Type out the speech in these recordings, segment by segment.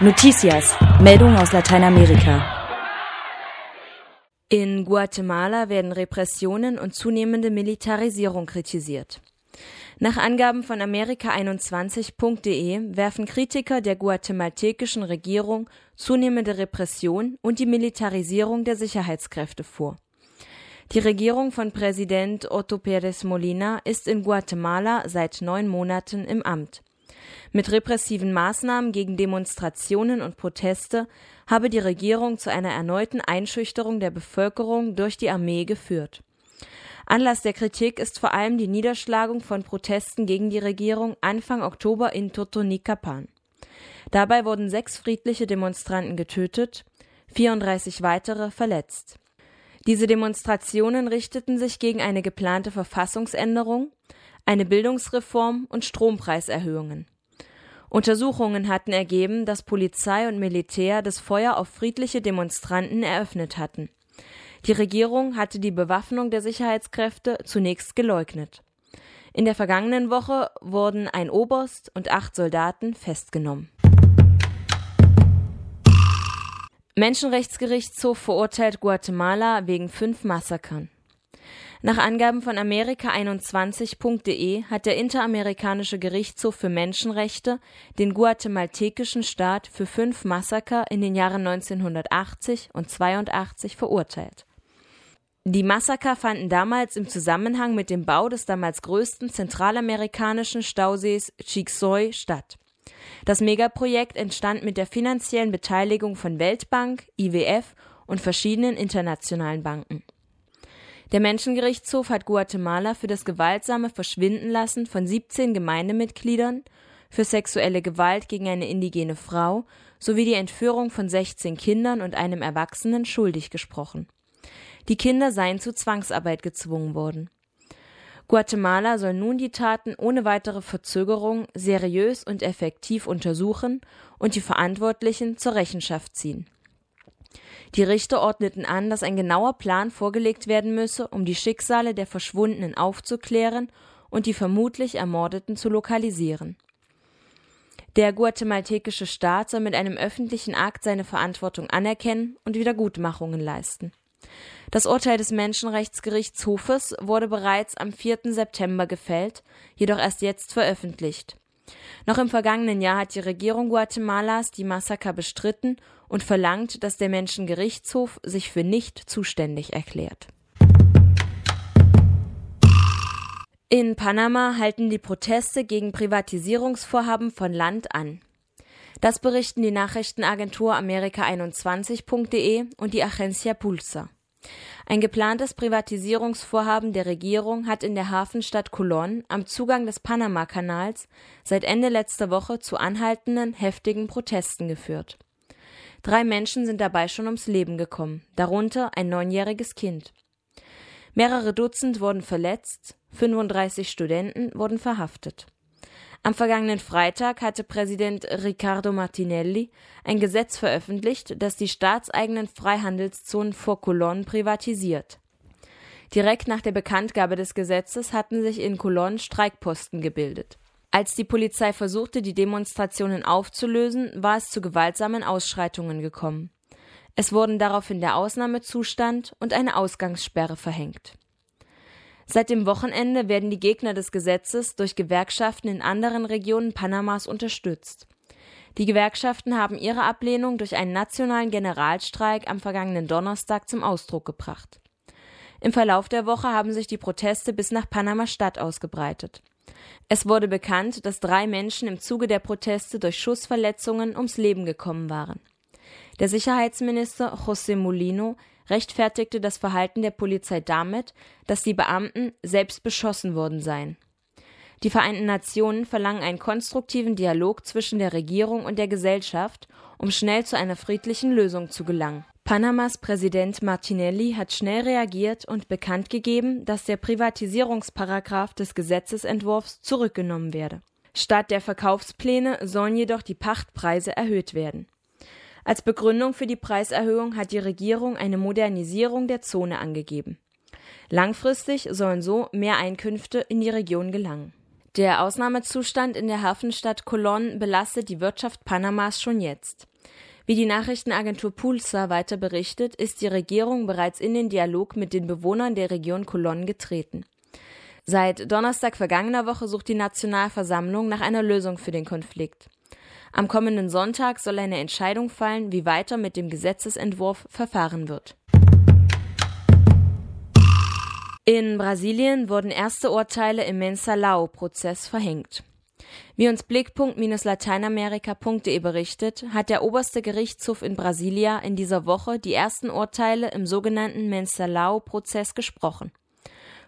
Noticias, Meldung aus Lateinamerika. In Guatemala werden Repressionen und zunehmende Militarisierung kritisiert. Nach Angaben von Amerika21.de werfen Kritiker der guatemaltekischen Regierung zunehmende Repression und die Militarisierung der Sicherheitskräfte vor. Die Regierung von Präsident Otto Pérez Molina ist in Guatemala seit neun Monaten im Amt. Mit repressiven Maßnahmen gegen Demonstrationen und Proteste habe die Regierung zu einer erneuten Einschüchterung der Bevölkerung durch die Armee geführt. Anlass der Kritik ist vor allem die Niederschlagung von Protesten gegen die Regierung Anfang Oktober in Totonicapan. Dabei wurden sechs friedliche Demonstranten getötet, 34 weitere verletzt. Diese Demonstrationen richteten sich gegen eine geplante Verfassungsänderung, eine Bildungsreform und Strompreiserhöhungen. Untersuchungen hatten ergeben, dass Polizei und Militär das Feuer auf friedliche Demonstranten eröffnet hatten. Die Regierung hatte die Bewaffnung der Sicherheitskräfte zunächst geleugnet. In der vergangenen Woche wurden ein Oberst und acht Soldaten festgenommen. Menschenrechtsgerichtshof verurteilt Guatemala wegen fünf Massakern. Nach Angaben von Amerika21.de hat der Interamerikanische Gerichtshof für Menschenrechte den guatemaltekischen Staat für fünf Massaker in den Jahren 1980 und 82 verurteilt. Die Massaker fanden damals im Zusammenhang mit dem Bau des damals größten zentralamerikanischen Stausees Chicxoy statt. Das Megaprojekt entstand mit der finanziellen Beteiligung von Weltbank, IWF und verschiedenen internationalen Banken. Der Menschengerichtshof hat Guatemala für das gewaltsame Verschwindenlassen von 17 Gemeindemitgliedern, für sexuelle Gewalt gegen eine indigene Frau sowie die Entführung von 16 Kindern und einem Erwachsenen schuldig gesprochen. Die Kinder seien zu Zwangsarbeit gezwungen worden. Guatemala soll nun die Taten ohne weitere Verzögerung seriös und effektiv untersuchen und die Verantwortlichen zur Rechenschaft ziehen. Die Richter ordneten an, dass ein genauer Plan vorgelegt werden müsse, um die Schicksale der Verschwundenen aufzuklären und die vermutlich Ermordeten zu lokalisieren. Der guatemaltekische Staat soll mit einem öffentlichen Akt seine Verantwortung anerkennen und Wiedergutmachungen leisten. Das Urteil des Menschenrechtsgerichtshofes wurde bereits am 4. September gefällt, jedoch erst jetzt veröffentlicht. Noch im vergangenen Jahr hat die Regierung Guatemalas die Massaker bestritten und verlangt, dass der Menschengerichtshof sich für nicht zuständig erklärt. In Panama halten die Proteste gegen Privatisierungsvorhaben von Land an. Das berichten die Nachrichtenagentur Amerika21.de und die Agencia Pulsa. Ein geplantes Privatisierungsvorhaben der Regierung hat in der Hafenstadt Colón am Zugang des Panamakanals seit Ende letzter Woche zu anhaltenden, heftigen Protesten geführt. Drei Menschen sind dabei schon ums Leben gekommen, darunter ein neunjähriges Kind. Mehrere Dutzend wurden verletzt, 35 Studenten wurden verhaftet. Am vergangenen Freitag hatte Präsident Riccardo Martinelli ein Gesetz veröffentlicht, das die staatseigenen Freihandelszonen vor Colón privatisiert. Direkt nach der Bekanntgabe des Gesetzes hatten sich in Colón Streikposten gebildet. Als die Polizei versuchte, die Demonstrationen aufzulösen, war es zu gewaltsamen Ausschreitungen gekommen. Es wurden daraufhin der Ausnahmezustand und eine Ausgangssperre verhängt. Seit dem Wochenende werden die Gegner des Gesetzes durch Gewerkschaften in anderen Regionen Panamas unterstützt. Die Gewerkschaften haben ihre Ablehnung durch einen nationalen Generalstreik am vergangenen Donnerstag zum Ausdruck gebracht. Im Verlauf der Woche haben sich die Proteste bis nach Panama-Stadt ausgebreitet. Es wurde bekannt, dass drei Menschen im Zuge der Proteste durch Schussverletzungen ums Leben gekommen waren. Der Sicherheitsminister José Molino rechtfertigte das Verhalten der Polizei damit, dass die Beamten selbst beschossen worden seien. Die Vereinten Nationen verlangen einen konstruktiven Dialog zwischen der Regierung und der Gesellschaft, um schnell zu einer friedlichen Lösung zu gelangen. Panamas Präsident Martinelli hat schnell reagiert und bekannt gegeben, dass der Privatisierungsparagraf des Gesetzesentwurfs zurückgenommen werde. Statt der Verkaufspläne sollen jedoch die Pachtpreise erhöht werden. Als Begründung für die Preiserhöhung hat die Regierung eine Modernisierung der Zone angegeben. Langfristig sollen so mehr Einkünfte in die Region gelangen. Der Ausnahmezustand in der Hafenstadt Colón belastet die Wirtschaft Panamas schon jetzt. Wie die Nachrichtenagentur Pulsa weiter berichtet, ist die Regierung bereits in den Dialog mit den Bewohnern der Region Colón getreten. Seit Donnerstag vergangener Woche sucht die Nationalversammlung nach einer Lösung für den Konflikt. Am kommenden Sonntag soll eine Entscheidung fallen, wie weiter mit dem Gesetzesentwurf verfahren wird. In Brasilien wurden erste Urteile im Mensalao-Prozess verhängt. Wie uns Blickpunkt-lateinamerika.de berichtet, hat der oberste Gerichtshof in Brasilia in dieser Woche die ersten Urteile im sogenannten Mensalao-Prozess gesprochen.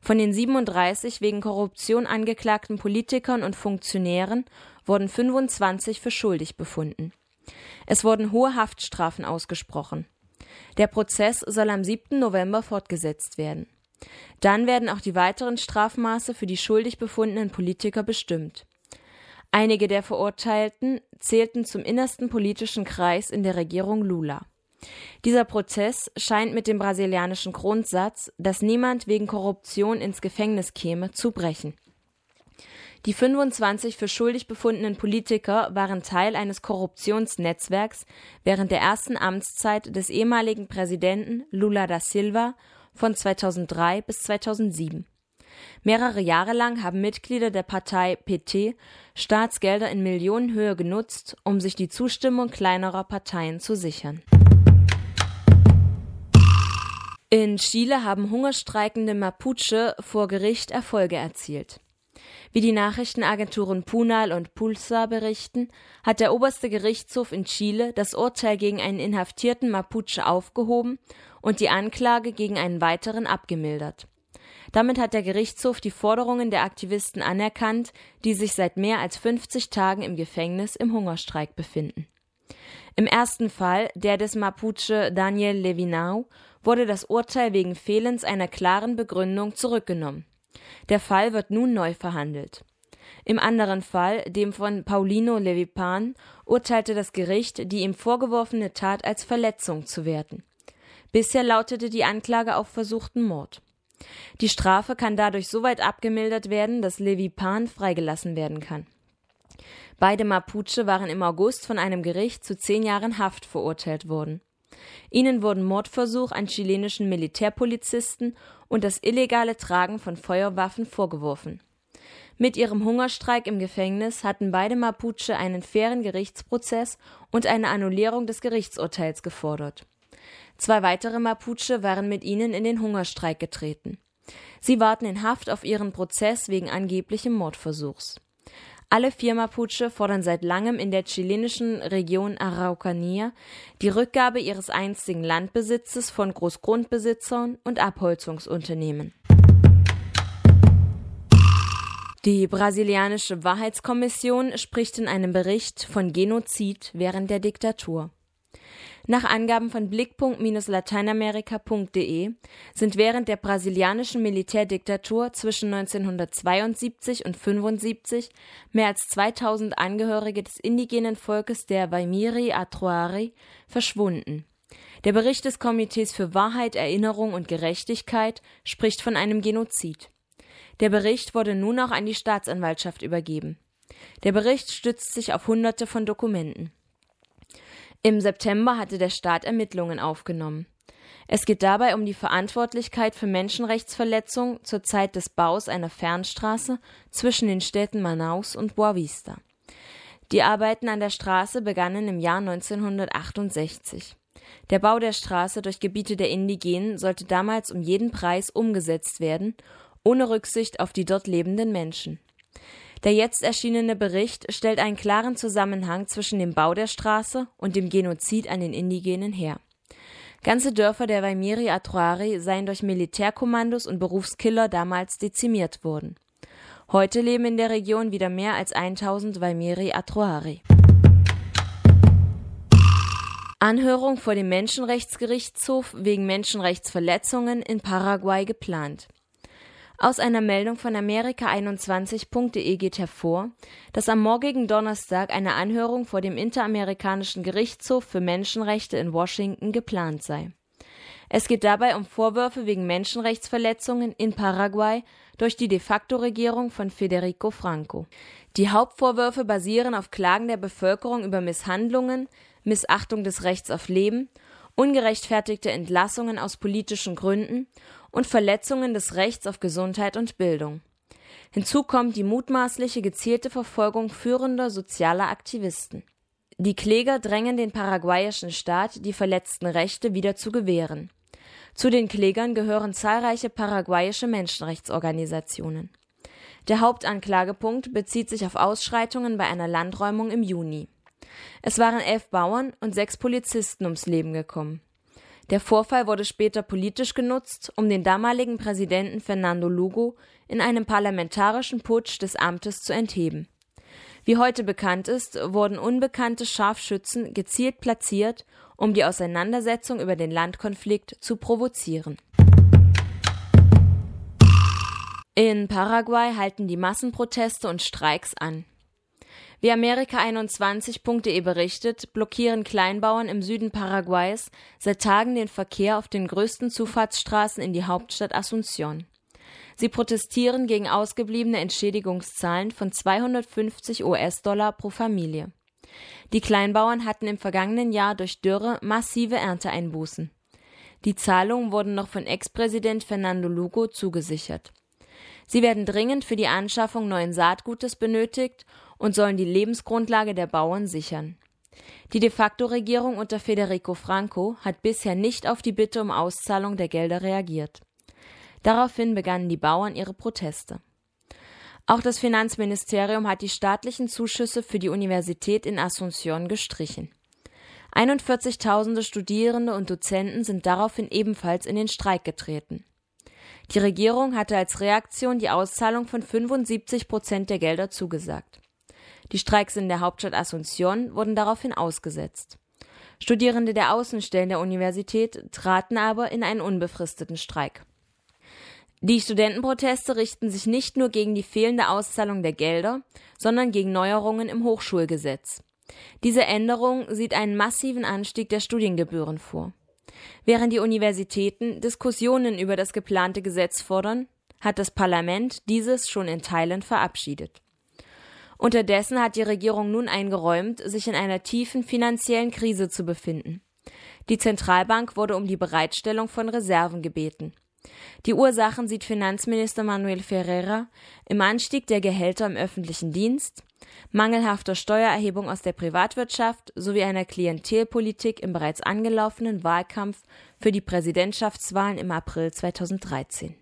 Von den 37 wegen Korruption angeklagten Politikern und Funktionären wurden 25 für schuldig befunden. Es wurden hohe Haftstrafen ausgesprochen. Der Prozess soll am 7. November fortgesetzt werden. Dann werden auch die weiteren Strafmaße für die schuldig befundenen Politiker bestimmt. Einige der Verurteilten zählten zum innersten politischen Kreis in der Regierung Lula. Dieser Prozess scheint mit dem brasilianischen Grundsatz, dass niemand wegen Korruption ins Gefängnis käme, zu brechen. Die 25 für schuldig befundenen Politiker waren Teil eines Korruptionsnetzwerks während der ersten Amtszeit des ehemaligen Präsidenten Lula da Silva von 2003 bis 2007. Mehrere Jahre lang haben Mitglieder der Partei PT Staatsgelder in Millionenhöhe genutzt, um sich die Zustimmung kleinerer Parteien zu sichern. In Chile haben hungerstreikende Mapuche vor Gericht Erfolge erzielt. Wie die Nachrichtenagenturen Punal und Pulsar berichten, hat der oberste Gerichtshof in Chile das Urteil gegen einen inhaftierten Mapuche aufgehoben und die Anklage gegen einen weiteren abgemildert. Damit hat der Gerichtshof die Forderungen der Aktivisten anerkannt, die sich seit mehr als 50 Tagen im Gefängnis im Hungerstreik befinden. Im ersten Fall, der des Mapuche Daniel Levinau, wurde das Urteil wegen Fehlens einer klaren Begründung zurückgenommen. Der Fall wird nun neu verhandelt. Im anderen Fall, dem von Paulino Levipan, urteilte das Gericht, die ihm vorgeworfene Tat als Verletzung zu werten. Bisher lautete die Anklage auf versuchten Mord. Die Strafe kann dadurch so weit abgemildert werden, dass Levipan freigelassen werden kann. Beide Mapuche waren im August von einem Gericht zu zehn Jahren Haft verurteilt worden. Ihnen wurden Mordversuch an chilenischen Militärpolizisten und das illegale Tragen von Feuerwaffen vorgeworfen. Mit ihrem Hungerstreik im Gefängnis hatten beide Mapuche einen fairen Gerichtsprozess und eine Annullierung des Gerichtsurteils gefordert. Zwei weitere Mapuche waren mit ihnen in den Hungerstreik getreten. Sie warten in Haft auf ihren Prozess wegen angeblichem Mordversuchs. Alle vier Mapuche fordern seit langem in der chilenischen Region Araucanía die Rückgabe ihres einstigen Landbesitzes von Großgrundbesitzern und Abholzungsunternehmen. Die brasilianische Wahrheitskommission spricht in einem Bericht von Genozid während der Diktatur. Nach Angaben von Blickpunkt-lateinamerika.de sind während der brasilianischen Militärdiktatur zwischen 1972 und 75 mehr als 2000 Angehörige des indigenen Volkes der Waimiri Atroari verschwunden. Der Bericht des Komitees für Wahrheit, Erinnerung und Gerechtigkeit spricht von einem Genozid. Der Bericht wurde nun auch an die Staatsanwaltschaft übergeben. Der Bericht stützt sich auf Hunderte von Dokumenten. Im September hatte der Staat Ermittlungen aufgenommen. Es geht dabei um die Verantwortlichkeit für Menschenrechtsverletzungen zur Zeit des Baus einer Fernstraße zwischen den Städten Manaus und Boa Vista. Die Arbeiten an der Straße begannen im Jahr 1968. Der Bau der Straße durch Gebiete der Indigenen sollte damals um jeden Preis umgesetzt werden, ohne Rücksicht auf die dort lebenden Menschen. Der jetzt erschienene Bericht stellt einen klaren Zusammenhang zwischen dem Bau der Straße und dem Genozid an den Indigenen her. Ganze Dörfer der Waimiri Atuari seien durch Militärkommandos und Berufskiller damals dezimiert worden. Heute leben in der Region wieder mehr als 1000 Waimiri Atuari. Anhörung vor dem Menschenrechtsgerichtshof wegen Menschenrechtsverletzungen in Paraguay geplant. Aus einer Meldung von Amerika21.de geht hervor, dass am morgigen Donnerstag eine Anhörung vor dem Interamerikanischen Gerichtshof für Menschenrechte in Washington geplant sei. Es geht dabei um Vorwürfe wegen Menschenrechtsverletzungen in Paraguay durch die de facto Regierung von Federico Franco. Die Hauptvorwürfe basieren auf Klagen der Bevölkerung über Misshandlungen, Missachtung des Rechts auf Leben, ungerechtfertigte Entlassungen aus politischen Gründen und Verletzungen des Rechts auf Gesundheit und Bildung. Hinzu kommt die mutmaßliche gezielte Verfolgung führender sozialer Aktivisten. Die Kläger drängen den paraguayischen Staat, die verletzten Rechte wieder zu gewähren. Zu den Klägern gehören zahlreiche paraguayische Menschenrechtsorganisationen. Der Hauptanklagepunkt bezieht sich auf Ausschreitungen bei einer Landräumung im Juni. Es waren elf Bauern und sechs Polizisten ums Leben gekommen. Der Vorfall wurde später politisch genutzt, um den damaligen Präsidenten Fernando Lugo in einem parlamentarischen Putsch des Amtes zu entheben. Wie heute bekannt ist, wurden unbekannte Scharfschützen gezielt platziert, um die Auseinandersetzung über den Landkonflikt zu provozieren. In Paraguay halten die Massenproteste und Streiks an. Wie Amerika21.de berichtet, blockieren Kleinbauern im Süden Paraguays seit Tagen den Verkehr auf den größten Zufahrtsstraßen in die Hauptstadt Asunción. Sie protestieren gegen ausgebliebene Entschädigungszahlen von 250 US-Dollar pro Familie. Die Kleinbauern hatten im vergangenen Jahr durch Dürre massive Ernteeinbußen. Die Zahlungen wurden noch von Ex-Präsident Fernando Lugo zugesichert. Sie werden dringend für die Anschaffung neuen Saatgutes benötigt und sollen die Lebensgrundlage der Bauern sichern. Die de facto Regierung unter Federico Franco hat bisher nicht auf die Bitte um Auszahlung der Gelder reagiert. Daraufhin begannen die Bauern ihre Proteste. Auch das Finanzministerium hat die staatlichen Zuschüsse für die Universität in Asunción gestrichen. 41.000 Studierende und Dozenten sind daraufhin ebenfalls in den Streik getreten. Die Regierung hatte als Reaktion die Auszahlung von 75 Prozent der Gelder zugesagt. Die Streiks in der Hauptstadt Asunción wurden daraufhin ausgesetzt. Studierende der Außenstellen der Universität traten aber in einen unbefristeten Streik. Die Studentenproteste richten sich nicht nur gegen die fehlende Auszahlung der Gelder, sondern gegen Neuerungen im Hochschulgesetz. Diese Änderung sieht einen massiven Anstieg der Studiengebühren vor. Während die Universitäten Diskussionen über das geplante Gesetz fordern, hat das Parlament dieses schon in Teilen verabschiedet. Unterdessen hat die Regierung nun eingeräumt, sich in einer tiefen finanziellen Krise zu befinden. Die Zentralbank wurde um die Bereitstellung von Reserven gebeten. Die Ursachen sieht Finanzminister Manuel Ferreira im Anstieg der Gehälter im öffentlichen Dienst, mangelhafter Steuererhebung aus der Privatwirtschaft sowie einer Klientelpolitik im bereits angelaufenen Wahlkampf für die Präsidentschaftswahlen im April 2013.